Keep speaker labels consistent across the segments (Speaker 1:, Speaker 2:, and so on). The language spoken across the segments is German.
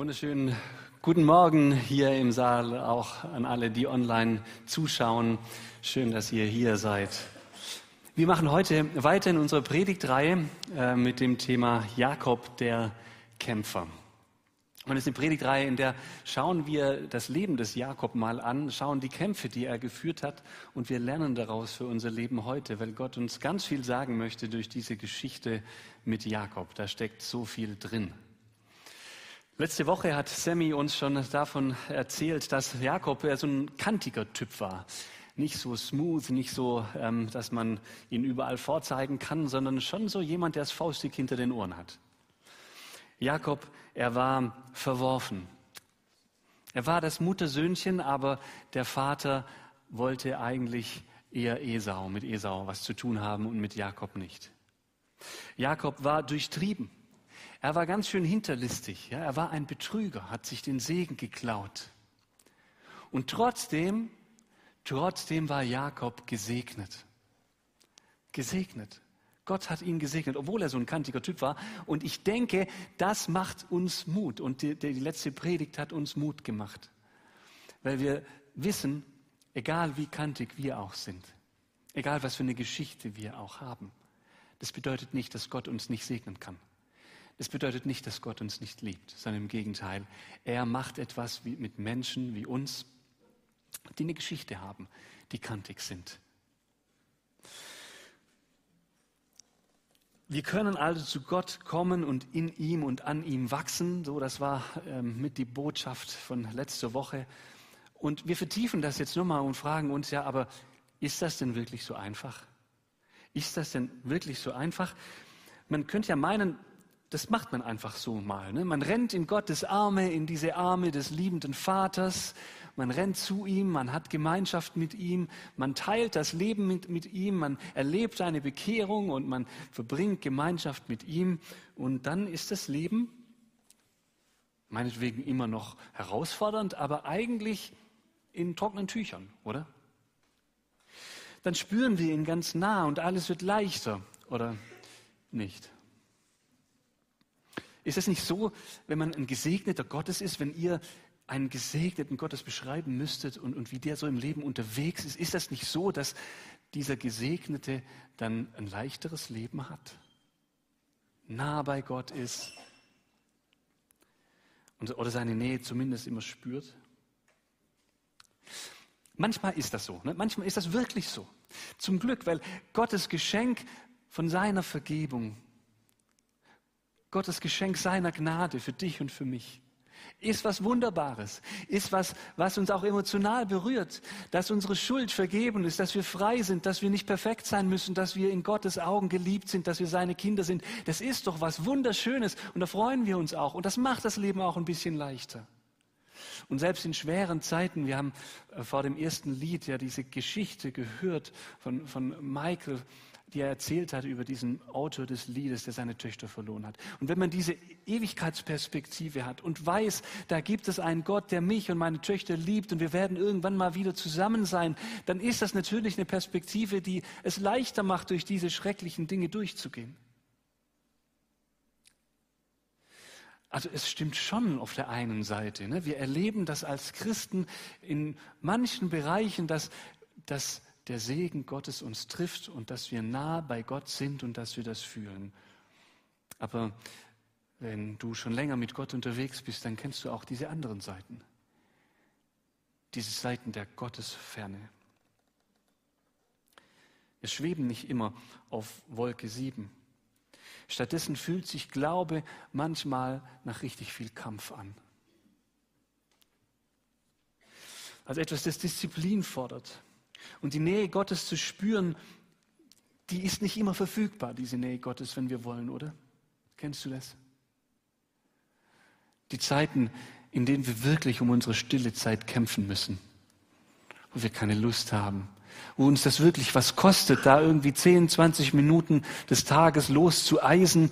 Speaker 1: Wunderschönen guten Morgen hier im Saal, auch an alle, die online zuschauen. Schön, dass ihr hier seid. Wir machen heute weiter in unserer Predigtreihe äh, mit dem Thema Jakob der Kämpfer. Und es ist eine Predigtreihe, in der schauen wir das Leben des Jakob mal an, schauen die Kämpfe, die er geführt hat und wir lernen daraus für unser Leben heute, weil Gott uns ganz viel sagen möchte durch diese Geschichte mit Jakob. Da steckt so viel drin. Letzte Woche hat Sammy uns schon davon erzählt, dass Jakob so ein kantiger Typ war. Nicht so smooth, nicht so, ähm, dass man ihn überall vorzeigen kann, sondern schon so jemand, der das Faustdick hinter den Ohren hat. Jakob, er war verworfen. Er war das Muttersöhnchen, aber der Vater wollte eigentlich eher Esau, mit Esau was zu tun haben und mit Jakob nicht. Jakob war durchtrieben. Er war ganz schön hinterlistig. Ja? Er war ein Betrüger, hat sich den Segen geklaut. Und trotzdem, trotzdem war Jakob gesegnet. Gesegnet. Gott hat ihn gesegnet, obwohl er so ein kantiger Typ war. Und ich denke, das macht uns Mut. Und die, die letzte Predigt hat uns Mut gemacht. Weil wir wissen, egal wie kantig wir auch sind, egal was für eine Geschichte wir auch haben, das bedeutet nicht, dass Gott uns nicht segnen kann. Es bedeutet nicht, dass Gott uns nicht liebt, sondern im Gegenteil. Er macht etwas mit Menschen wie uns, die eine Geschichte haben, die kantig sind. Wir können also zu Gott kommen und in ihm und an ihm wachsen. So, das war ähm, mit die Botschaft von letzter Woche. Und wir vertiefen das jetzt nochmal und fragen uns ja, aber ist das denn wirklich so einfach? Ist das denn wirklich so einfach? Man könnte ja meinen, das macht man einfach so mal. Ne? Man rennt in Gottes Arme, in diese Arme des liebenden Vaters. Man rennt zu ihm, man hat Gemeinschaft mit ihm, man teilt das Leben mit, mit ihm, man erlebt eine Bekehrung und man verbringt Gemeinschaft mit ihm. Und dann ist das Leben meinetwegen immer noch herausfordernd, aber eigentlich in trockenen Tüchern, oder? Dann spüren wir ihn ganz nah und alles wird leichter, oder nicht? Ist es nicht so, wenn man ein gesegneter Gottes ist, wenn ihr einen gesegneten Gottes beschreiben müsstet und, und wie der so im Leben unterwegs ist, ist das nicht so, dass dieser Gesegnete dann ein leichteres Leben hat, nah bei Gott ist und, oder seine Nähe zumindest immer spürt? Manchmal ist das so, ne? manchmal ist das wirklich so. Zum Glück, weil Gottes Geschenk von seiner Vergebung Gottes Geschenk seiner Gnade für dich und für mich ist was Wunderbares, ist was, was uns auch emotional berührt, dass unsere Schuld vergeben ist, dass wir frei sind, dass wir nicht perfekt sein müssen, dass wir in Gottes Augen geliebt sind, dass wir seine Kinder sind. Das ist doch was Wunderschönes und da freuen wir uns auch und das macht das Leben auch ein bisschen leichter. Und selbst in schweren Zeiten, wir haben äh, vor dem ersten Lied ja diese Geschichte gehört von, von Michael, die er erzählt hat über diesen Autor des Liedes, der seine Töchter verloren hat. Und wenn man diese Ewigkeitsperspektive hat und weiß, da gibt es einen Gott, der mich und meine Töchter liebt und wir werden irgendwann mal wieder zusammen sein, dann ist das natürlich eine Perspektive, die es leichter macht, durch diese schrecklichen Dinge durchzugehen. Also es stimmt schon auf der einen Seite. Ne? Wir erleben das als Christen in manchen Bereichen, dass, dass der Segen Gottes uns trifft und dass wir nah bei Gott sind und dass wir das fühlen. Aber wenn du schon länger mit Gott unterwegs bist, dann kennst du auch diese anderen Seiten. Diese Seiten der Gottesferne. Wir schweben nicht immer auf Wolke 7. Stattdessen fühlt sich Glaube manchmal nach richtig viel Kampf an. Also etwas, das Disziplin fordert. Und die Nähe Gottes zu spüren, die ist nicht immer verfügbar, diese Nähe Gottes, wenn wir wollen, oder? Kennst du das? Die Zeiten, in denen wir wirklich um unsere stille Zeit kämpfen müssen, wo wir keine Lust haben, wo uns das wirklich was kostet, da irgendwie 10, 20 Minuten des Tages loszueisen,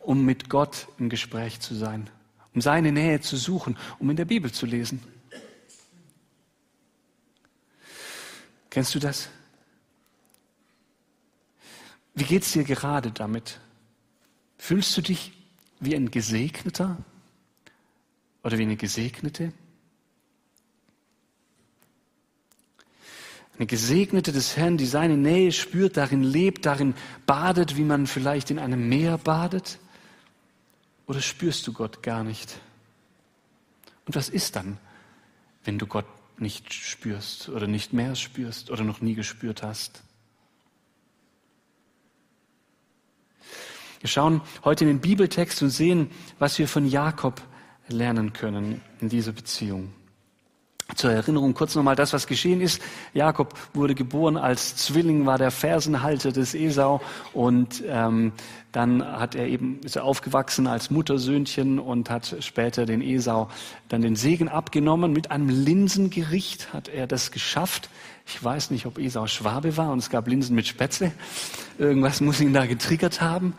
Speaker 1: um mit Gott im Gespräch zu sein, um seine Nähe zu suchen, um in der Bibel zu lesen. Kennst du das? Wie geht es dir gerade damit? Fühlst du dich wie ein Gesegneter? oder wie eine Gesegnete? Eine Gesegnete des Herrn, die seine Nähe spürt, darin lebt, darin badet, wie man vielleicht in einem Meer badet? Oder spürst du Gott gar nicht? Und was ist dann, wenn du Gott nicht spürst oder nicht mehr spürst oder noch nie gespürt hast? Wir schauen heute in den Bibeltext und sehen, was wir von Jakob lernen können in dieser Beziehung. Zur Erinnerung kurz nochmal das, was geschehen ist. Jakob wurde geboren als Zwilling, war der Fersenhalter des Esau und ähm, dann hat er eben ist er aufgewachsen als Muttersöhnchen und hat später den Esau dann den Segen abgenommen. Mit einem Linsengericht hat er das geschafft. Ich weiß nicht, ob Esau Schwabe war und es gab Linsen mit Spätzle. Irgendwas muss ihn da getriggert haben.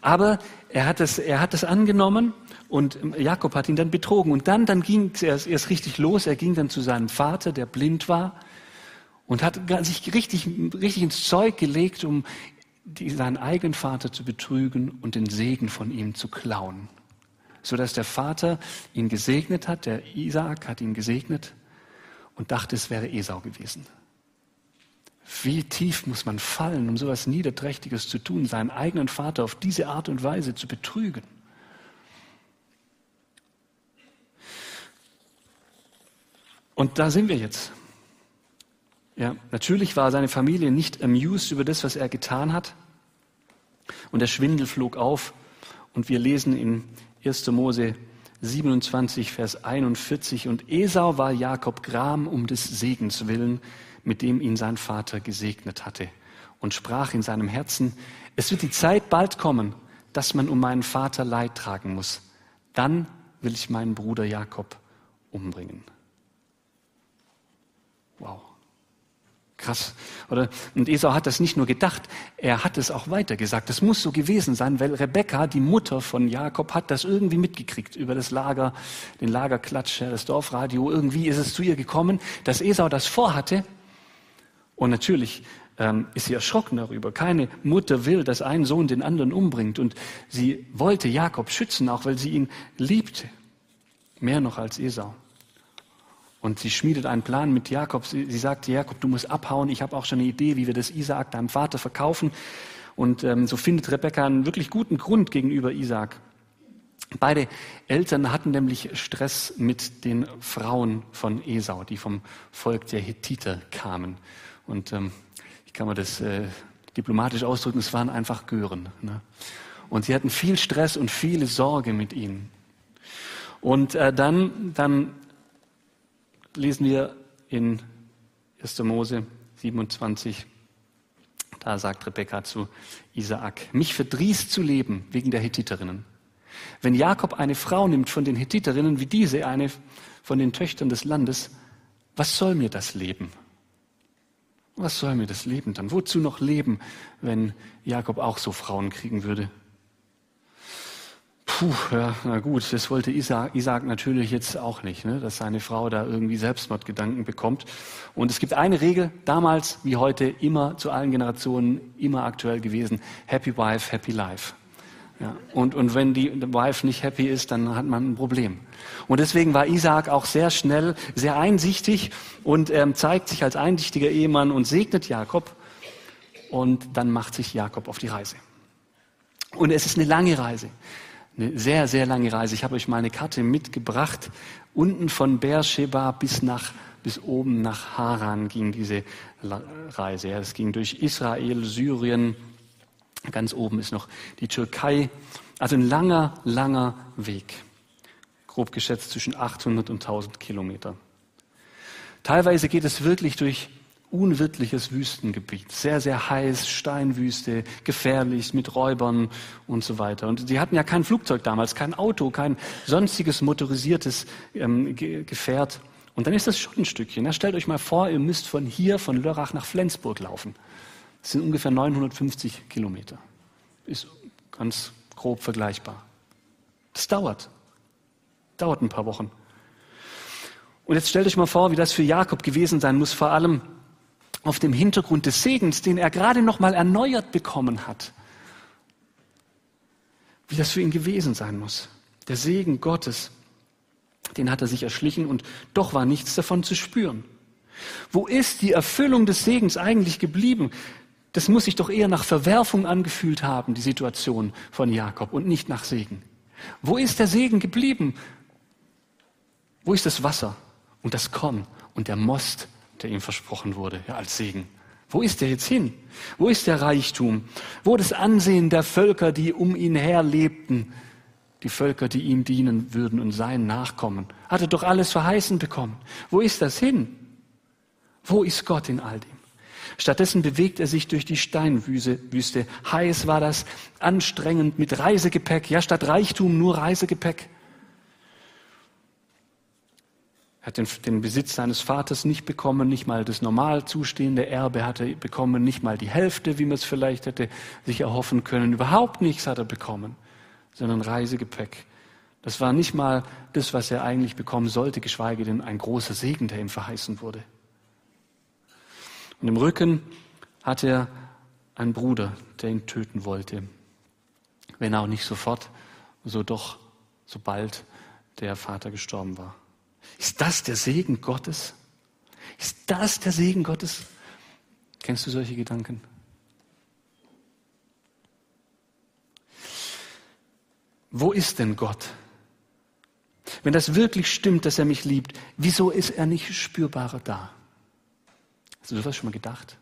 Speaker 1: Aber er hat es, er hat es angenommen und Jakob hat ihn dann betrogen. Und dann, dann ging es erst, erst richtig los. Er ging dann zu seinem Vater, der blind war, und hat sich richtig, richtig ins Zeug gelegt, um die, seinen eigenen Vater zu betrügen und den Segen von ihm zu klauen. Sodass der Vater ihn gesegnet hat, der Isaak hat ihn gesegnet und dachte, es wäre Esau gewesen. Wie tief muss man fallen, um so etwas Niederträchtiges zu tun, seinen eigenen Vater auf diese Art und Weise zu betrügen? Und da sind wir jetzt. Ja, natürlich war seine Familie nicht amused über das, was er getan hat. Und der Schwindel flog auf. Und wir lesen in 1. Mose 27, Vers 41. Und Esau war Jakob Gram um des Segens willen, mit dem ihn sein Vater gesegnet hatte. Und sprach in seinem Herzen, es wird die Zeit bald kommen, dass man um meinen Vater Leid tragen muss. Dann will ich meinen Bruder Jakob umbringen. Wow. Krass. Oder? Und Esau hat das nicht nur gedacht, er hat es auch weitergesagt. Das muss so gewesen sein, weil Rebekka, die Mutter von Jakob, hat das irgendwie mitgekriegt über das Lager, den Lagerklatsch, das Dorfradio. Irgendwie ist es zu ihr gekommen, dass Esau das vorhatte. Und natürlich ähm, ist sie erschrocken darüber. Keine Mutter will, dass ein Sohn den anderen umbringt. Und sie wollte Jakob schützen, auch weil sie ihn liebte. Mehr noch als Esau. Und sie schmiedet einen Plan mit Jakob. Sie, sie sagt, Jakob, du musst abhauen. Ich habe auch schon eine Idee, wie wir das Isaak deinem Vater verkaufen. Und ähm, so findet Rebekka einen wirklich guten Grund gegenüber Isaak. Beide Eltern hatten nämlich Stress mit den Frauen von Esau, die vom Volk der Hethiter kamen. Und ähm, ich kann mir das äh, diplomatisch ausdrücken, es waren einfach Gören. Ne? Und sie hatten viel Stress und viele Sorge mit ihnen. Und äh, dann, dann lesen wir in 1. Mose 27, da sagt Rebekka zu Isaak, mich verdrießt zu leben wegen der Hethiterinnen. Wenn Jakob eine Frau nimmt von den Hethiterinnen wie diese, eine von den Töchtern des Landes, was soll mir das Leben? Was soll mir das Leben dann? Wozu noch leben, wenn Jakob auch so Frauen kriegen würde? Puh, ja, na gut, das wollte Isaac, Isaac natürlich jetzt auch nicht, ne, dass seine Frau da irgendwie Selbstmordgedanken bekommt. Und es gibt eine Regel, damals wie heute, immer zu allen Generationen, immer aktuell gewesen, Happy Wife, Happy Life. Ja, und, und wenn die Wife nicht happy ist, dann hat man ein Problem. Und deswegen war Isaac auch sehr schnell, sehr einsichtig und ähm, zeigt sich als einsichtiger Ehemann und segnet Jakob. Und dann macht sich Jakob auf die Reise. Und es ist eine lange Reise eine sehr, sehr lange Reise. Ich habe euch meine Karte mitgebracht. Unten von Beersheba bis nach bis oben nach Haran ging diese Reise. Es ging durch Israel, Syrien, ganz oben ist noch die Türkei. Also ein langer, langer Weg. Grob geschätzt zwischen 800 und 1000 Kilometer. Teilweise geht es wirklich durch unwirtliches Wüstengebiet, sehr, sehr heiß, Steinwüste, gefährlich, mit Räubern und so weiter. Und sie hatten ja kein Flugzeug damals, kein Auto, kein sonstiges motorisiertes ähm, Gefährt. Und dann ist das schon ein Stückchen. Ja, stellt euch mal vor, ihr müsst von hier, von Lörrach nach Flensburg laufen. Das sind ungefähr 950 Kilometer. Ist ganz grob vergleichbar. Das dauert. Dauert ein paar Wochen. Und jetzt stellt euch mal vor, wie das für Jakob gewesen sein muss, vor allem auf dem Hintergrund des Segens, den er gerade noch mal erneuert bekommen hat. Wie das für ihn gewesen sein muss. Der Segen Gottes. Den hat er sich erschlichen und doch war nichts davon zu spüren. Wo ist die Erfüllung des Segens eigentlich geblieben? Das muss sich doch eher nach Verwerfung angefühlt haben, die Situation von Jakob, und nicht nach Segen. Wo ist der Segen geblieben? Wo ist das Wasser und das Korn und der Most, der ihm versprochen wurde, ja, als Segen? Wo ist er jetzt hin? Wo ist der Reichtum? Wo das Ansehen der Völker, die um ihn her lebten? Die Völker, die ihm dienen würden und seinen nachkommen. Hat er doch alles verheißen bekommen. Wo ist das hin? Wo ist Gott in all dem? Stattdessen bewegt er sich durch die Steinwüste. Heiß war das, anstrengend mit Reisegepäck. Ja, statt Reichtum nur Reisegepäck. Er hat den, den, Besitz seines Vaters nicht bekommen, nicht mal das normal zustehende Erbe hat er bekommen, nicht mal die Hälfte, wie man es vielleicht hätte sich erhoffen können. Überhaupt nichts hat er bekommen, sondern Reisegepäck. Das war nicht mal das, was er eigentlich bekommen sollte, geschweige denn ein großer Segen, der ihm verheißen wurde. Und im Rücken hat er einen Bruder, der ihn töten wollte. Wenn auch nicht sofort, so doch sobald der Vater gestorben war. Ist das der Segen Gottes? Ist das der Segen Gottes? Kennst du solche Gedanken? Wo ist denn Gott? Wenn das wirklich stimmt, dass er mich liebt, wieso ist er nicht spürbarer da? Hast du sowas schon mal gedacht?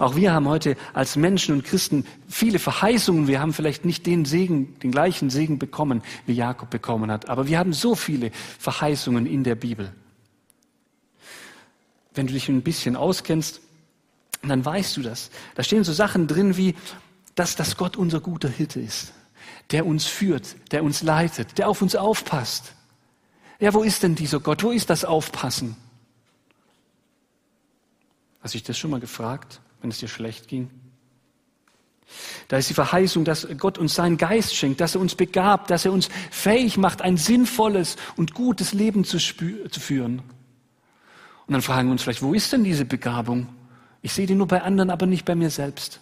Speaker 1: Auch wir haben heute als Menschen und Christen viele Verheißungen. Wir haben vielleicht nicht den Segen, den gleichen Segen bekommen, wie Jakob bekommen hat. Aber wir haben so viele Verheißungen in der Bibel. Wenn du dich ein bisschen auskennst, dann weißt du das. Da stehen so Sachen drin wie, dass das Gott unser guter Hirte ist, der uns führt, der uns leitet, der auf uns aufpasst. Ja, wo ist denn dieser Gott? Wo ist das Aufpassen? Hast du dich das schon mal gefragt? Wenn es dir schlecht ging? Da ist die Verheißung, dass Gott uns seinen Geist schenkt, dass er uns begabt, dass er uns fähig macht, ein sinnvolles und gutes Leben zu, zu führen. Und dann fragen wir uns vielleicht, wo ist denn diese Begabung? Ich sehe die nur bei anderen, aber nicht bei mir selbst.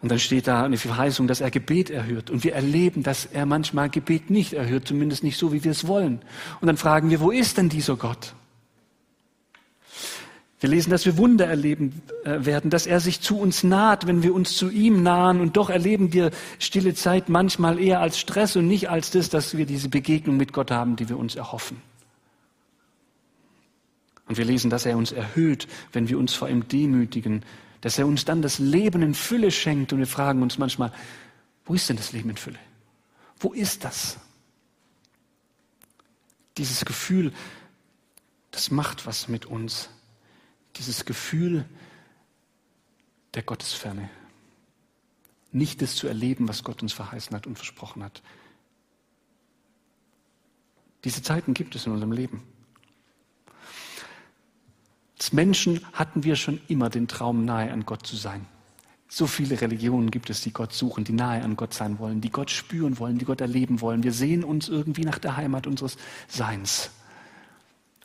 Speaker 1: Und dann steht da eine Verheißung, dass er Gebet erhört. Und wir erleben, dass er manchmal Gebet nicht erhört, zumindest nicht so, wie wir es wollen. Und dann fragen wir, wo ist denn dieser Gott? Wir lesen, dass wir Wunder erleben äh, werden, dass er sich zu uns naht, wenn wir uns zu ihm nahen. Und doch erleben wir stille Zeit manchmal eher als Stress und nicht als das, dass wir diese Begegnung mit Gott haben, die wir uns erhoffen. Und wir lesen, dass er uns erhöht, wenn wir uns vor ihm demütigen, dass er uns dann das Leben in Fülle schenkt. Und wir fragen uns manchmal, wo ist denn das Leben in Fülle? Wo ist das? Dieses Gefühl, das macht was mit uns dieses Gefühl der Gottesferne. Nicht das zu erleben, was Gott uns verheißen hat und versprochen hat. Diese Zeiten gibt es in unserem Leben. Als Menschen hatten wir schon immer den Traum, nahe an Gott zu sein. So viele Religionen gibt es, die Gott suchen, die nahe an Gott sein wollen, die Gott spüren wollen, die Gott erleben wollen. Wir sehen uns irgendwie nach der Heimat unseres Seins.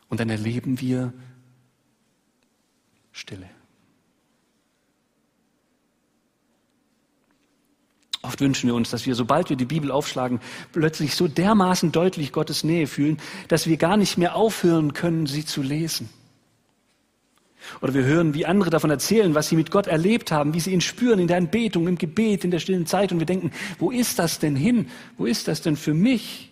Speaker 1: Und dann erleben wir Stille. Oft wünschen wir uns, dass wir, sobald wir die Bibel aufschlagen, plötzlich so dermaßen deutlich Gottes Nähe fühlen, dass wir gar nicht mehr aufhören können, sie zu lesen. Oder wir hören, wie andere davon erzählen, was sie mit Gott erlebt haben, wie sie ihn spüren in der Anbetung, im Gebet, in der stillen Zeit. Und wir denken, wo ist das denn hin? Wo ist das denn für mich?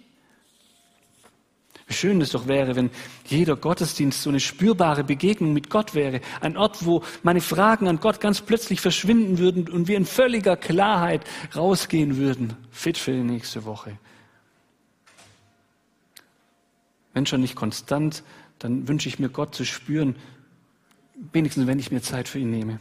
Speaker 1: Wie schön es doch wäre, wenn jeder Gottesdienst so eine spürbare Begegnung mit Gott wäre. Ein Ort, wo meine Fragen an Gott ganz plötzlich verschwinden würden und wir in völliger Klarheit rausgehen würden. Fit für die nächste Woche. Wenn schon nicht konstant, dann wünsche ich mir Gott zu spüren, wenigstens wenn ich mir Zeit für ihn nehme.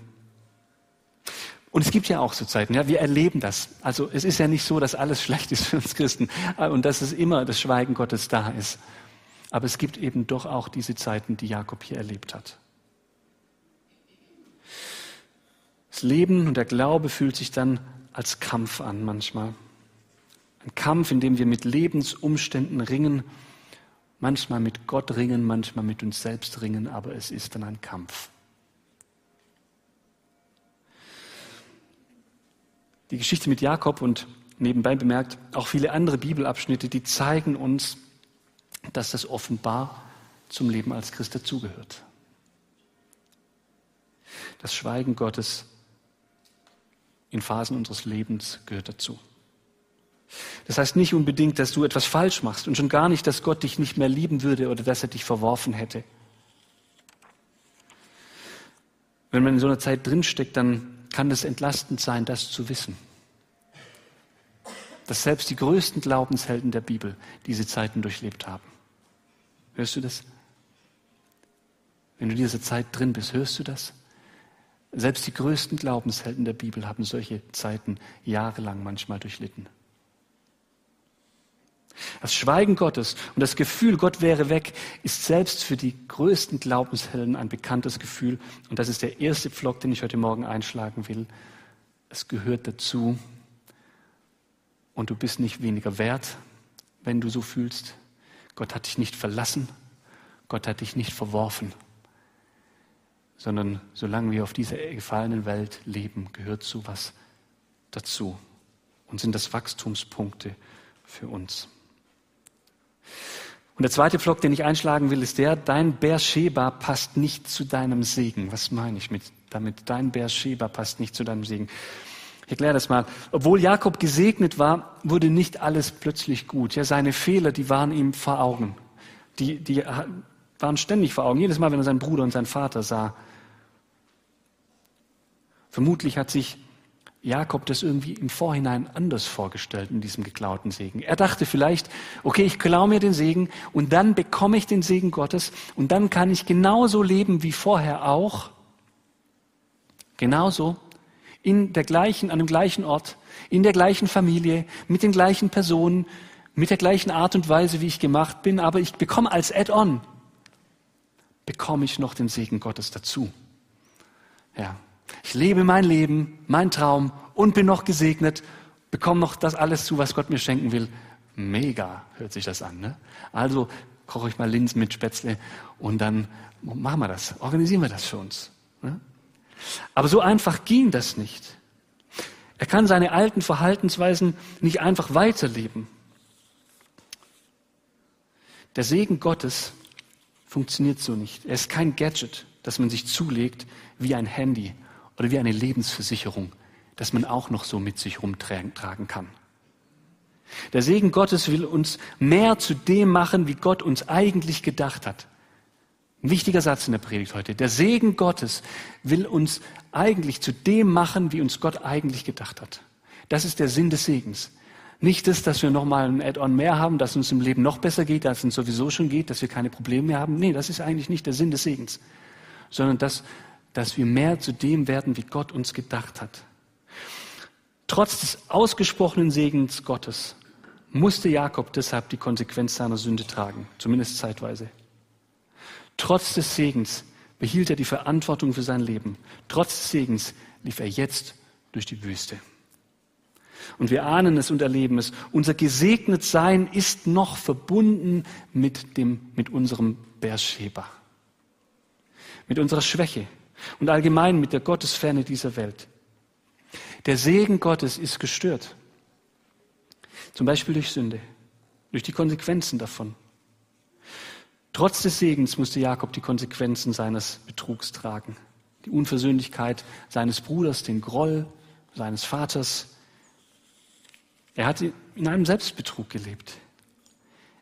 Speaker 1: Und es gibt ja auch so Zeiten, ja, wir erleben das. Also es ist ja nicht so, dass alles schlecht ist für uns Christen und dass es immer das Schweigen Gottes da ist. Aber es gibt eben doch auch diese Zeiten, die Jakob hier erlebt hat. Das Leben und der Glaube fühlt sich dann als Kampf an manchmal. Ein Kampf, in dem wir mit Lebensumständen ringen, manchmal mit Gott ringen, manchmal mit uns selbst ringen, aber es ist dann ein Kampf. Die Geschichte mit Jakob und nebenbei bemerkt auch viele andere Bibelabschnitte, die zeigen uns, dass das offenbar zum Leben als Christ dazugehört. Das Schweigen Gottes in Phasen unseres Lebens gehört dazu. Das heißt nicht unbedingt, dass du etwas falsch machst und schon gar nicht, dass Gott dich nicht mehr lieben würde oder dass er dich verworfen hätte. Wenn man in so einer Zeit drinsteckt, dann kann es entlastend sein, das zu wissen. Dass selbst die größten Glaubenshelden der Bibel diese Zeiten durchlebt haben. Hörst du das? Wenn du in dieser Zeit drin bist, hörst du das? Selbst die größten Glaubenshelden der Bibel haben solche Zeiten jahrelang manchmal durchlitten. Das Schweigen Gottes und das Gefühl, Gott wäre weg, ist selbst für die größten Glaubenshelden ein bekanntes Gefühl. Und das ist der erste Pflock, den ich heute Morgen einschlagen will. Es gehört dazu. Und du bist nicht weniger wert, wenn du so fühlst. Gott hat dich nicht verlassen. Gott hat dich nicht verworfen. Sondern solange wir auf dieser gefallenen Welt leben, gehört sowas dazu. Und sind das Wachstumspunkte für uns. Und der zweite Flock, den ich einschlagen will, ist der, dein Beersheba passt nicht zu deinem Segen. Was meine ich mit damit? Dein Beersheba passt nicht zu deinem Segen. Ich erkläre das mal. Obwohl Jakob gesegnet war, wurde nicht alles plötzlich gut. Ja, seine Fehler, die waren ihm vor Augen. Die, die waren ständig vor Augen. Jedes Mal, wenn er seinen Bruder und seinen Vater sah. Vermutlich hat sich Jakob das irgendwie im Vorhinein anders vorgestellt in diesem geklauten Segen. Er dachte vielleicht, okay, ich klaue mir den Segen und dann bekomme ich den Segen Gottes und dann kann ich genauso leben wie vorher auch. Genauso in der gleichen, an dem gleichen Ort, in der gleichen Familie, mit den gleichen Personen, mit der gleichen Art und Weise, wie ich gemacht bin, aber ich bekomme als Add-on, bekomme ich noch den Segen Gottes dazu. Ja, ich lebe mein Leben, mein Traum und bin noch gesegnet, bekomme noch das alles zu, was Gott mir schenken will. Mega hört sich das an. Ne? Also koche ich mal Linsen mit Spätzle und dann machen wir das, organisieren wir das für uns. Ne? Aber so einfach ging das nicht. Er kann seine alten Verhaltensweisen nicht einfach weiterleben. Der Segen Gottes funktioniert so nicht. Er ist kein Gadget, das man sich zulegt wie ein Handy oder wie eine Lebensversicherung, das man auch noch so mit sich rumtragen kann. Der Segen Gottes will uns mehr zu dem machen, wie Gott uns eigentlich gedacht hat. Ein wichtiger Satz in der Predigt heute. Der Segen Gottes will uns eigentlich zu dem machen, wie uns Gott eigentlich gedacht hat. Das ist der Sinn des Segens. Nicht das, dass wir nochmal ein Add-on mehr haben, dass uns im Leben noch besser geht, als es uns sowieso schon geht, dass wir keine Probleme mehr haben. Nee, das ist eigentlich nicht der Sinn des Segens. Sondern dass dass wir mehr zu dem werden, wie Gott uns gedacht hat. Trotz des ausgesprochenen Segens Gottes musste Jakob deshalb die Konsequenz seiner Sünde tragen, zumindest zeitweise. Trotz des Segens behielt er die Verantwortung für sein Leben. Trotz des Segens lief er jetzt durch die Wüste. Und wir ahnen es und erleben es. Unser gesegnet Sein ist noch verbunden mit dem, mit unserem Beersheba. Mit unserer Schwäche, und allgemein mit der Gottesferne dieser Welt. Der Segen Gottes ist gestört. Zum Beispiel durch Sünde, durch die Konsequenzen davon. Trotz des Segens musste Jakob die Konsequenzen seines Betrugs tragen. Die Unversöhnlichkeit seines Bruders, den Groll seines Vaters. Er hatte in einem Selbstbetrug gelebt.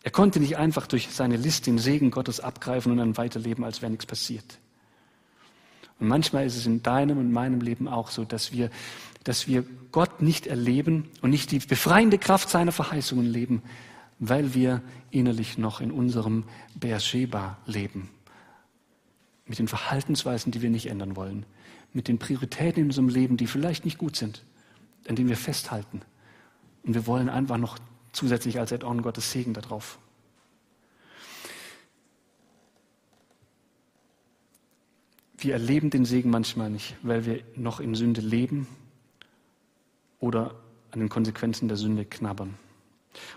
Speaker 1: Er konnte nicht einfach durch seine List den Segen Gottes abgreifen und dann weiterleben, als wäre nichts passiert. Und manchmal ist es in deinem und meinem Leben auch so, dass wir, dass wir Gott nicht erleben und nicht die befreiende Kraft seiner Verheißungen leben, weil wir innerlich noch in unserem Beersheba leben. Mit den Verhaltensweisen, die wir nicht ändern wollen. Mit den Prioritäten in unserem Leben, die vielleicht nicht gut sind, an denen wir festhalten. Und wir wollen einfach noch zusätzlich als Add-on Gottes Segen darauf. Wir erleben den Segen manchmal nicht, weil wir noch in Sünde leben oder an den Konsequenzen der Sünde knabbern.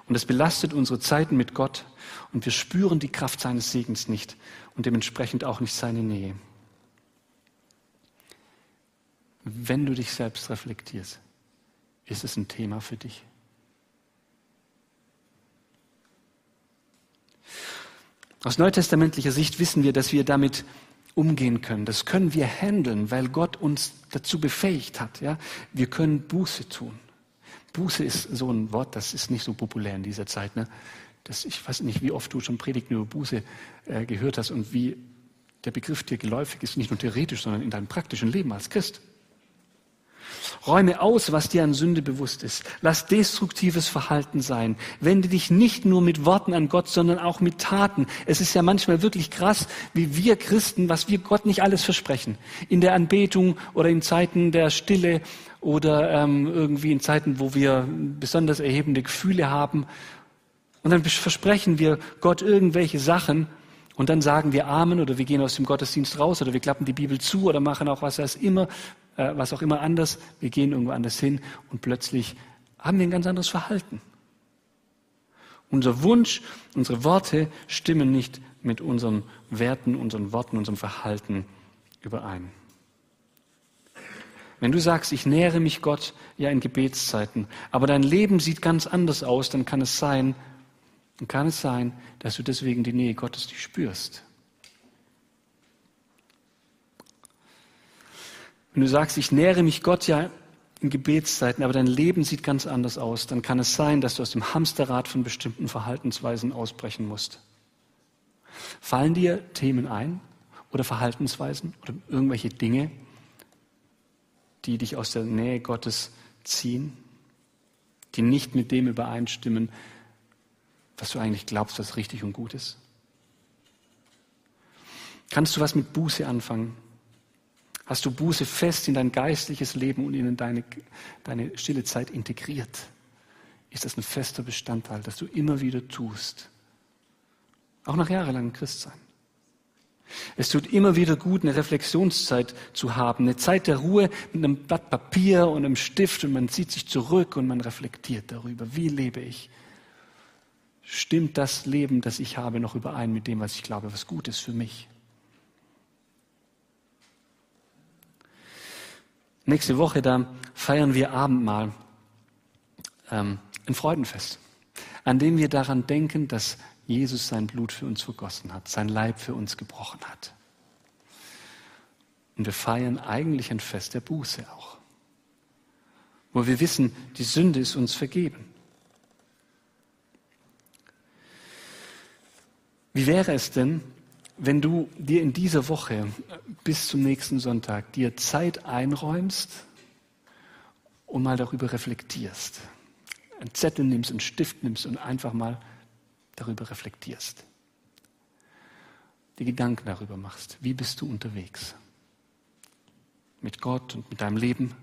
Speaker 1: Und es belastet unsere Zeiten mit Gott und wir spüren die Kraft seines Segens nicht und dementsprechend auch nicht seine Nähe. Wenn du dich selbst reflektierst, ist es ein Thema für dich. Aus neutestamentlicher Sicht wissen wir, dass wir damit umgehen können. Das können wir handeln, weil Gott uns dazu befähigt hat. Ja? Wir können Buße tun. Buße ist so ein Wort, das ist nicht so populär in dieser Zeit. Ne? Das, ich weiß nicht, wie oft du schon Predigten über Buße äh, gehört hast und wie der Begriff dir geläufig ist, nicht nur theoretisch, sondern in deinem praktischen Leben als Christ. Räume aus, was dir an Sünde bewusst ist. Lass destruktives Verhalten sein. Wende dich nicht nur mit Worten an Gott, sondern auch mit Taten. Es ist ja manchmal wirklich krass, wie wir Christen, was wir Gott nicht alles versprechen. In der Anbetung oder in Zeiten der Stille oder ähm, irgendwie in Zeiten, wo wir besonders erhebende Gefühle haben. Und dann versprechen wir Gott irgendwelche Sachen und dann sagen wir Amen oder wir gehen aus dem Gottesdienst raus oder wir klappen die Bibel zu oder machen auch was, was immer, äh, was auch immer anders. Wir gehen irgendwo anders hin und plötzlich haben wir ein ganz anderes Verhalten. Unser Wunsch, unsere Worte stimmen nicht mit unseren Werten, unseren Worten, unserem Verhalten überein. Wenn du sagst, ich nähere mich Gott ja in Gebetszeiten, aber dein Leben sieht ganz anders aus, dann kann es sein, dann kann es sein, dass du deswegen die Nähe Gottes nicht spürst. Wenn du sagst, ich nähere mich Gott ja in Gebetszeiten, aber dein Leben sieht ganz anders aus, dann kann es sein, dass du aus dem Hamsterrad von bestimmten Verhaltensweisen ausbrechen musst. Fallen dir Themen ein oder Verhaltensweisen oder irgendwelche Dinge, die dich aus der Nähe Gottes ziehen, die nicht mit dem übereinstimmen, was du eigentlich glaubst, was richtig und gut ist? Kannst du was mit Buße anfangen? Hast du Buße fest in dein geistliches Leben und in deine, deine stille Zeit integriert? Ist das ein fester Bestandteil, das du immer wieder tust? Auch nach jahrelangem Christsein. Es tut immer wieder gut, eine Reflexionszeit zu haben, eine Zeit der Ruhe mit einem Blatt Papier und einem Stift und man zieht sich zurück und man reflektiert darüber. Wie lebe ich? Stimmt das Leben, das ich habe, noch überein mit dem, was ich glaube, was gut ist für mich? Nächste Woche, da feiern wir Abendmahl, ähm, ein Freudenfest, an dem wir daran denken, dass Jesus sein Blut für uns vergossen hat, sein Leib für uns gebrochen hat. Und wir feiern eigentlich ein Fest der Buße auch, wo wir wissen, die Sünde ist uns vergeben. Wie wäre es denn, wenn du dir in dieser Woche bis zum nächsten Sonntag dir Zeit einräumst und mal darüber reflektierst? Einen Zettel nimmst, einen Stift nimmst und einfach mal darüber reflektierst. Die Gedanken darüber machst. Wie bist du unterwegs? Mit Gott und mit deinem Leben?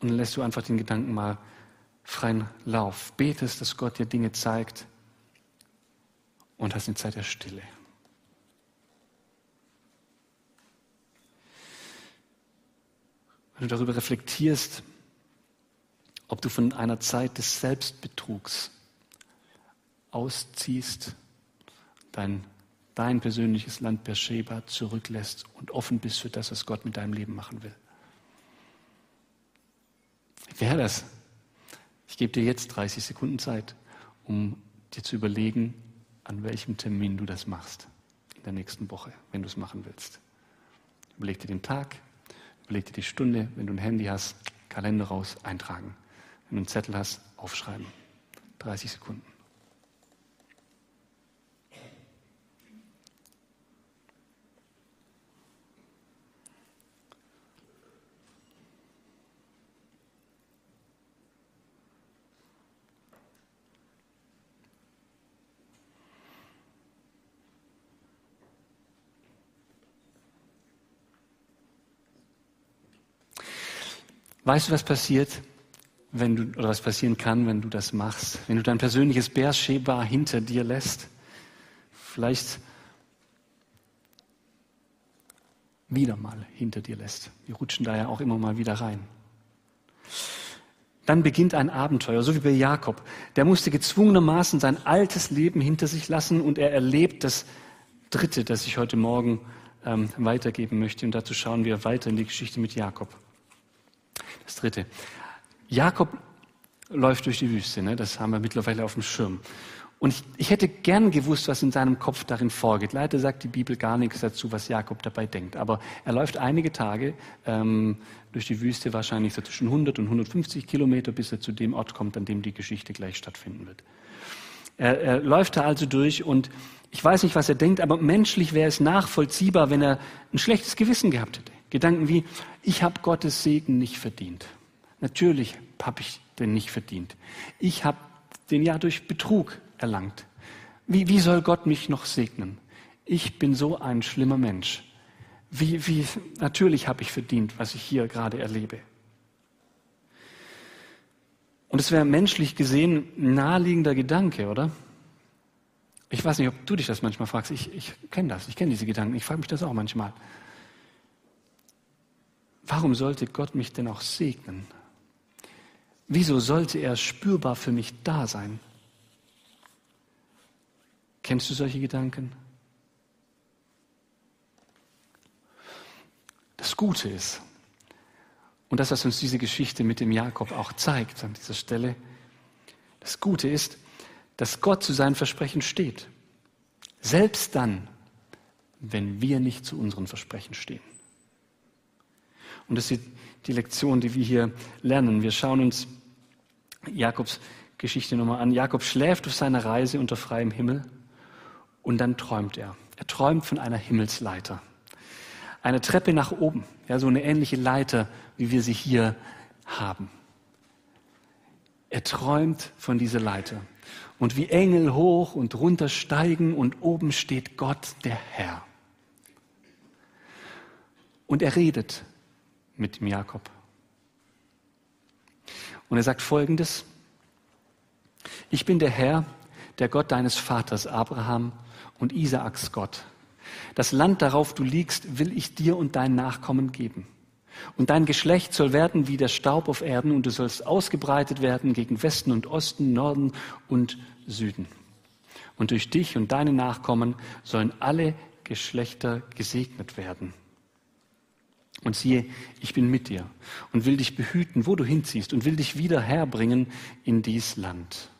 Speaker 1: Und dann lässt du einfach den Gedanken mal freien Lauf. Betest, dass Gott dir Dinge zeigt, und hast eine Zeit der Stille. Wenn du darüber reflektierst, ob du von einer Zeit des Selbstbetrugs ausziehst, dein, dein persönliches Land Beersheba zurücklässt und offen bist für das, was Gott mit deinem Leben machen will. Wäre das? Ich gebe dir jetzt 30 Sekunden Zeit, um dir zu überlegen, an welchem Termin du das machst in der nächsten Woche, wenn du es machen willst. Überleg dir den Tag, überleg dir die Stunde, wenn du ein Handy hast, Kalender raus, eintragen. Wenn du einen Zettel hast, aufschreiben. 30 Sekunden. Weißt du, was passiert, wenn du, oder was passieren kann, wenn du das machst? Wenn du dein persönliches Beersheba hinter dir lässt? Vielleicht wieder mal hinter dir lässt. Wir rutschen da ja auch immer mal wieder rein. Dann beginnt ein Abenteuer, so wie bei Jakob. Der musste gezwungenermaßen sein altes Leben hinter sich lassen und er erlebt das Dritte, das ich heute Morgen ähm, weitergeben möchte. Und dazu schauen wir weiter in die Geschichte mit Jakob. Das dritte. Jakob läuft durch die Wüste, ne? das haben wir mittlerweile auf dem Schirm. Und ich, ich, hätte gern gewusst, was in seinem Kopf darin vorgeht. Leider sagt die Bibel gar nichts dazu, was Jakob dabei denkt. Aber er läuft einige Tage ähm, durch die Wüste, wahrscheinlich so zwischen 100 und 150 Kilometer, bis er zu dem Ort kommt, an dem die Geschichte gleich stattfinden wird. Er, er läuft da also durch und ich weiß nicht, was er denkt, aber menschlich wäre es nachvollziehbar, wenn er ein schlechtes Gewissen gehabt hätte. Gedanken wie, ich habe Gottes Segen nicht verdient. Natürlich habe ich den nicht verdient. Ich habe den ja durch Betrug erlangt. Wie, wie soll Gott mich noch segnen? Ich bin so ein schlimmer Mensch. Wie, wie, natürlich habe ich verdient, was ich hier gerade erlebe. Und es wäre menschlich gesehen ein naheliegender Gedanke, oder? Ich weiß nicht, ob du dich das manchmal fragst. Ich, ich kenne das, ich kenne diese Gedanken. Ich frage mich das auch manchmal. Warum sollte Gott mich denn auch segnen? Wieso sollte er spürbar für mich da sein? Kennst du solche Gedanken? Das Gute ist, und das, was uns diese Geschichte mit dem Jakob auch zeigt an dieser Stelle, das Gute ist, dass Gott zu seinen Versprechen steht. Selbst dann, wenn wir nicht zu unseren Versprechen stehen. Und das ist die Lektion, die wir hier lernen. Wir schauen uns Jakobs Geschichte nochmal an. Jakob schläft auf seiner Reise unter freiem Himmel und dann träumt er. Er träumt von einer Himmelsleiter. Eine Treppe nach oben, ja, so eine ähnliche Leiter, wie wir sie hier haben. Er träumt von dieser Leiter. Und wie Engel hoch und runter steigen und oben steht Gott, der Herr. Und er redet mit dem Jakob. Und er sagt folgendes. Ich bin der Herr, der Gott deines Vaters Abraham und Isaaks Gott. Das Land, darauf du liegst, will ich dir und deinen Nachkommen geben. Und dein Geschlecht soll werden wie der Staub auf Erden und du sollst ausgebreitet werden gegen Westen und Osten, Norden und Süden. Und durch dich und deine Nachkommen sollen alle Geschlechter gesegnet werden. Und siehe, ich bin mit dir und will dich behüten, wo du hinziehst und will dich wieder herbringen in dies Land.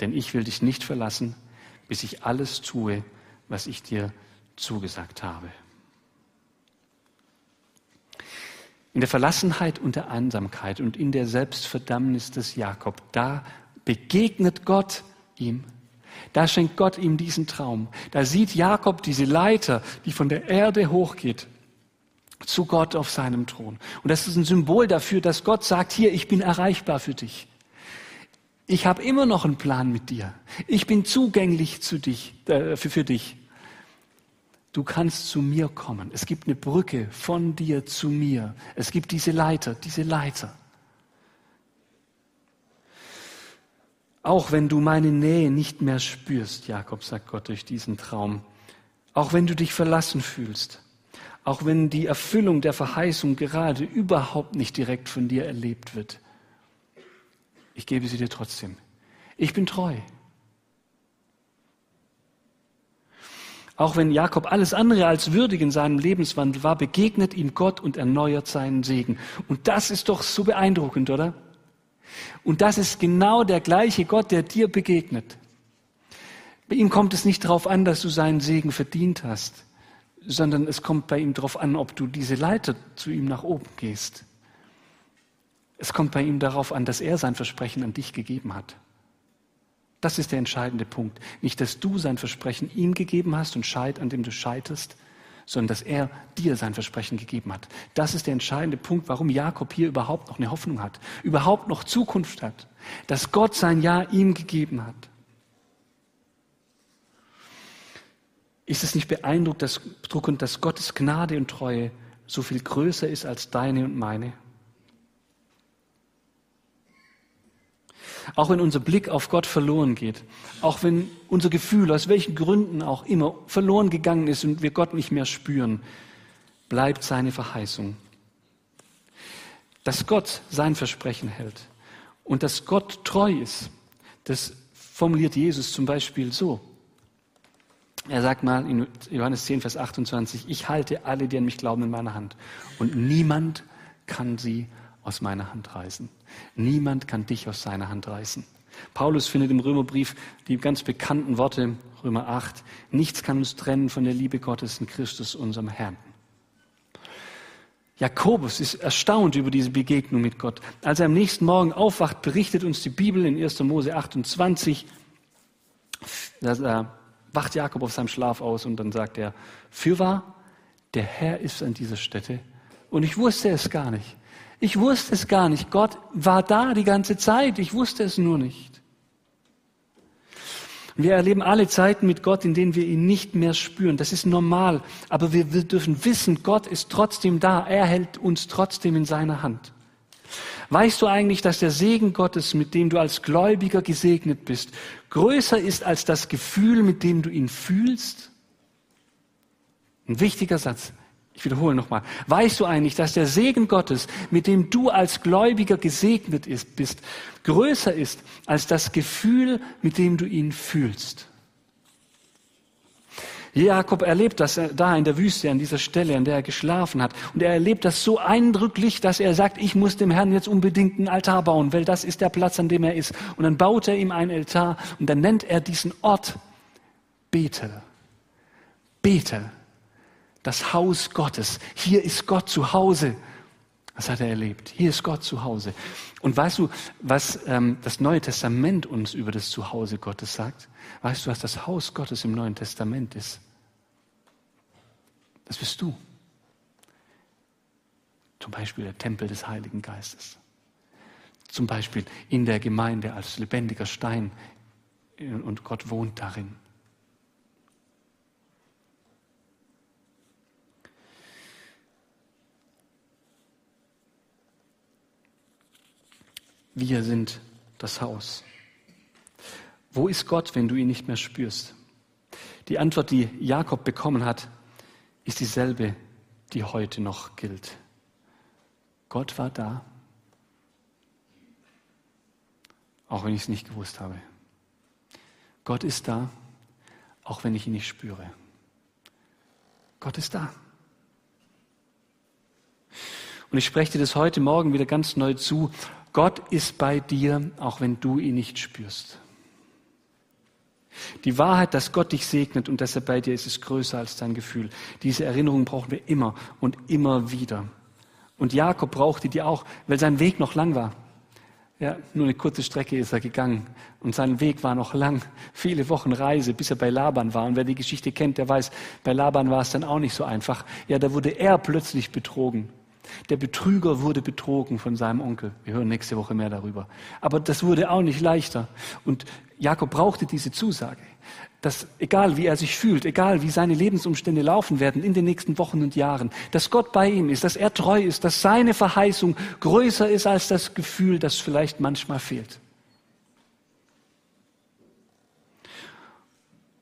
Speaker 1: Denn ich will dich nicht verlassen, bis ich alles tue, was ich dir zugesagt habe. In der Verlassenheit und der Einsamkeit und in der Selbstverdammnis des Jakob, da begegnet Gott ihm. Da schenkt Gott ihm diesen Traum. Da sieht Jakob diese Leiter, die von der Erde hochgeht zu Gott auf seinem Thron. Und das ist ein Symbol dafür, dass Gott sagt, hier, ich bin erreichbar für dich. Ich habe immer noch einen Plan mit dir. Ich bin zugänglich zu dich, äh, für, für dich. Du kannst zu mir kommen. Es gibt eine Brücke von dir zu mir. Es gibt diese Leiter, diese Leiter. Auch wenn du meine Nähe nicht mehr spürst, Jakob sagt Gott durch diesen Traum, auch wenn du dich verlassen fühlst, auch wenn die Erfüllung der Verheißung gerade überhaupt nicht direkt von dir erlebt wird, ich gebe sie dir trotzdem. Ich bin treu. Auch wenn Jakob alles andere als würdig in seinem Lebenswandel war, begegnet ihm Gott und erneuert seinen Segen. Und das ist doch so beeindruckend, oder? Und das ist genau der gleiche Gott, der dir begegnet. Bei ihm kommt es nicht darauf an, dass du seinen Segen verdient hast, sondern es kommt bei ihm darauf an, ob du diese Leiter zu ihm nach oben gehst. Es kommt bei ihm darauf an, dass er sein Versprechen an dich gegeben hat. Das ist der entscheidende Punkt. Nicht, dass du sein Versprechen ihm gegeben hast und scheit, an dem du scheiterst, sondern dass er dir sein Versprechen gegeben hat. Das ist der entscheidende Punkt, warum Jakob hier überhaupt noch eine Hoffnung hat, überhaupt noch Zukunft hat, dass Gott sein Ja ihm gegeben hat. Ist es nicht beeindruckend, dass, Gottes Gnade und Treue so viel größer ist als deine und meine? Auch wenn unser Blick auf Gott verloren geht, auch wenn unser Gefühl aus welchen Gründen auch immer verloren gegangen ist und wir Gott nicht mehr spüren, bleibt seine Verheißung. Dass Gott sein Versprechen hält und dass Gott treu ist, das formuliert Jesus zum Beispiel so. Er sagt mal in Johannes 10, Vers 28, ich halte alle, die an mich glauben, in meiner Hand und niemand kann sie aus meiner Hand reißen. Niemand kann dich aus seiner Hand reißen. Paulus findet im Römerbrief die ganz bekannten Worte, Römer 8, nichts kann uns trennen von der Liebe Gottes in Christus, unserem Herrn. Jakobus ist erstaunt über diese Begegnung mit Gott. Als er am nächsten Morgen aufwacht, berichtet uns die Bibel in 1. Mose 28, da wacht Jakob auf seinem Schlaf aus und dann sagt er, fürwahr, der Herr ist an dieser Stätte und ich wusste es gar nicht. Ich wusste es gar nicht. Gott war da die ganze Zeit. Ich wusste es nur nicht. Wir erleben alle Zeiten mit Gott, in denen wir ihn nicht mehr spüren. Das ist normal. Aber wir, wir dürfen wissen, Gott ist trotzdem da. Er hält uns trotzdem in seiner Hand. Weißt du eigentlich, dass der Segen Gottes, mit dem du als Gläubiger gesegnet bist, größer ist als das Gefühl, mit dem du ihn fühlst? Ein wichtiger Satz. Ich wiederhole nochmal. Weißt du eigentlich, dass der Segen Gottes, mit dem du als Gläubiger gesegnet bist, größer ist als das Gefühl, mit dem du ihn fühlst? Jakob erlebt das da in der Wüste, an dieser Stelle, an der er geschlafen hat. Und er erlebt das so eindrücklich, dass er sagt, ich muss dem Herrn jetzt unbedingt einen Altar bauen, weil das ist der Platz, an dem er ist. Und dann baut er ihm einen Altar und dann nennt er diesen Ort Bethel. Bethel das Haus Gottes. Hier ist Gott zu Hause. Das hat er erlebt. Hier ist Gott zu Hause. Und weißt du, was ähm, das Neue Testament uns über das Zuhause Gottes sagt? Weißt du, was das Haus Gottes im Neuen Testament ist? Das bist du. Zum Beispiel der Tempel des Heiligen Geistes. Zum Beispiel in der Gemeinde als lebendiger Stein und Gott wohnt darin. Wir sind das Haus. Wo ist Gott, wenn du ihn nicht mehr spürst? Die Antwort, die Jakob bekommen hat, ist dieselbe, die heute noch gilt. Gott war da, auch wenn ich es nicht gewusst habe. Gott ist da, auch wenn ich ihn nicht spüre. Gott ist da. Und ich spreche dir das heute Morgen wieder ganz neu zu, Gott ist bei dir, auch wenn du ihn nicht spürst. Die Wahrheit, dass Gott dich segnet und dass er bei dir ist, ist größer als dein Gefühl. Diese Erinnerung brauchen wir immer und immer wieder. Und Jakob brauchte die auch, weil sein Weg noch lang war. Ja, nur eine kurze Strecke ist er gegangen. Und sein Weg war noch lang. Viele Wochen Reise, bis er bei Laban war. Und wer die Geschichte kennt, der weiß, bei Laban war es dann auch nicht so einfach. Ja, da wurde er plötzlich betrogen. Der Betrüger wurde betrogen von seinem Onkel. Wir hören nächste Woche mehr darüber. Aber das wurde auch nicht leichter. Und Jakob brauchte diese Zusage, dass egal wie er sich fühlt, egal wie seine Lebensumstände laufen werden in den nächsten Wochen und Jahren, dass Gott bei ihm ist, dass er treu ist, dass seine Verheißung größer ist als das Gefühl, das vielleicht manchmal fehlt.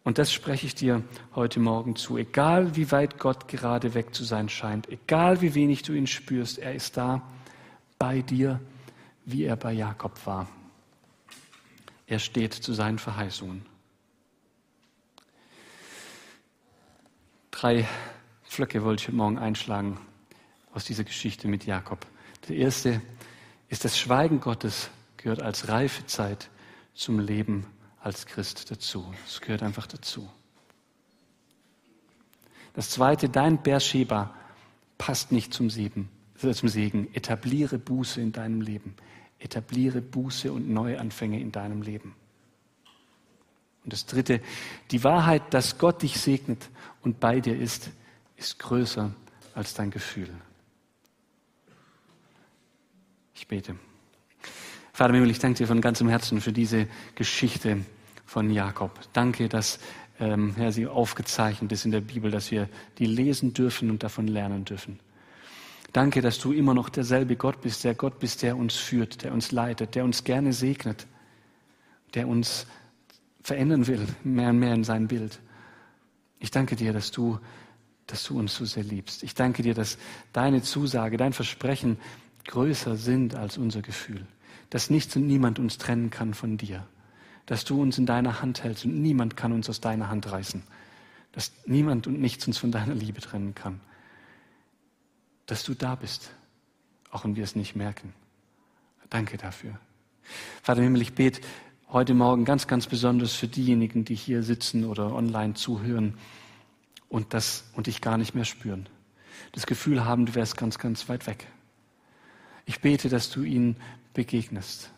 Speaker 1: Und das spreche ich dir heute Morgen zu. Egal wie weit Gott gerade weg zu sein scheint, egal wie wenig du ihn spürst, er ist da bei dir, wie er bei Jakob war. Er steht zu seinen Verheißungen. Drei Pflöcke wollte ich heute Morgen einschlagen aus dieser Geschichte mit Jakob. Der erste ist, das Schweigen Gottes gehört als Reifezeit zum Leben als Christ dazu. Es gehört einfach dazu. Das zweite, dein Beersheba passt nicht zum Segen. Äh, zum Segen. Etabliere Buße in deinem Leben. Etabliere Buße und Neuanfänge in deinem Leben. Und das dritte, die Wahrheit, dass Gott dich segnet und bei dir ist, ist größer als dein Gefühl. Ich bete. Vater Himmel, ich danke dir von ganzem Herzen für diese Geschichte von Jakob. Danke, dass ähm, Herr, sie aufgezeichnet ist in der Bibel, dass wir die lesen dürfen und davon lernen dürfen. Danke, dass du immer noch derselbe Gott bist, der Gott bist, der uns führt, der uns leitet, der uns gerne segnet, der uns verändern will, mehr und mehr in sein Bild. Ich danke dir, dass du, dass du uns so sehr liebst. Ich danke dir, dass deine Zusage, dein Versprechen größer sind als unser Gefühl, dass nichts und niemand uns trennen kann von dir dass du uns in deiner Hand hältst und niemand kann uns aus deiner Hand reißen. Dass niemand und nichts uns von deiner Liebe trennen kann. Dass du da bist, auch wenn wir es nicht merken. Danke dafür. Vater im Himmel, ich bete heute Morgen ganz, ganz besonders für diejenigen, die hier sitzen oder online zuhören und das und dich gar nicht mehr spüren. Das Gefühl haben, du wärst ganz, ganz weit weg. Ich bete, dass du ihnen begegnest.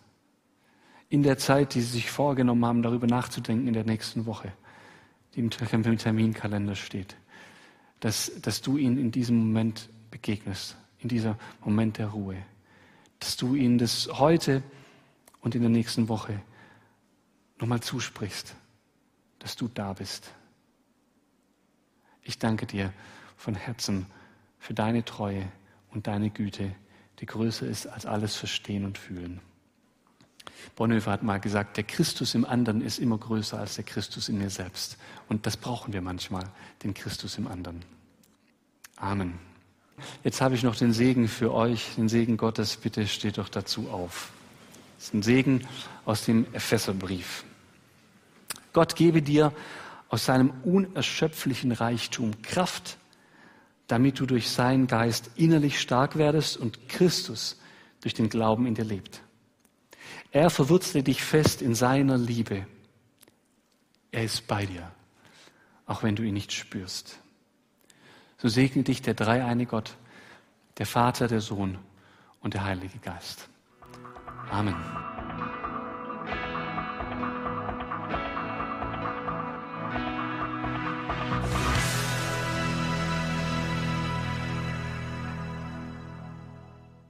Speaker 1: In der Zeit, die sie sich vorgenommen haben, darüber nachzudenken in der nächsten Woche, die im Terminkalender steht, dass, dass du ihnen in diesem Moment begegnest, in diesem Moment der Ruhe, dass du ihnen das heute und in der nächsten Woche nochmal zusprichst, dass du da bist. Ich danke dir von Herzen für deine Treue und deine Güte, die größer ist als alles Verstehen und Fühlen. Bonhoeffer hat mal gesagt, der Christus im anderen ist immer größer als der Christus in mir selbst. Und das brauchen wir manchmal, den Christus im anderen. Amen. Jetzt habe ich noch den Segen für euch, den Segen Gottes. Bitte steht doch dazu auf. Das ist ein Segen aus dem Epheserbrief. Gott gebe dir aus seinem unerschöpflichen Reichtum Kraft, damit du durch seinen Geist innerlich stark werdest und Christus durch den Glauben in dir lebt. Er verwurzle dich fest in seiner Liebe. Er ist bei dir, auch wenn du ihn nicht spürst. So segne dich der dreieine Gott, der Vater, der Sohn und der Heilige Geist. Amen.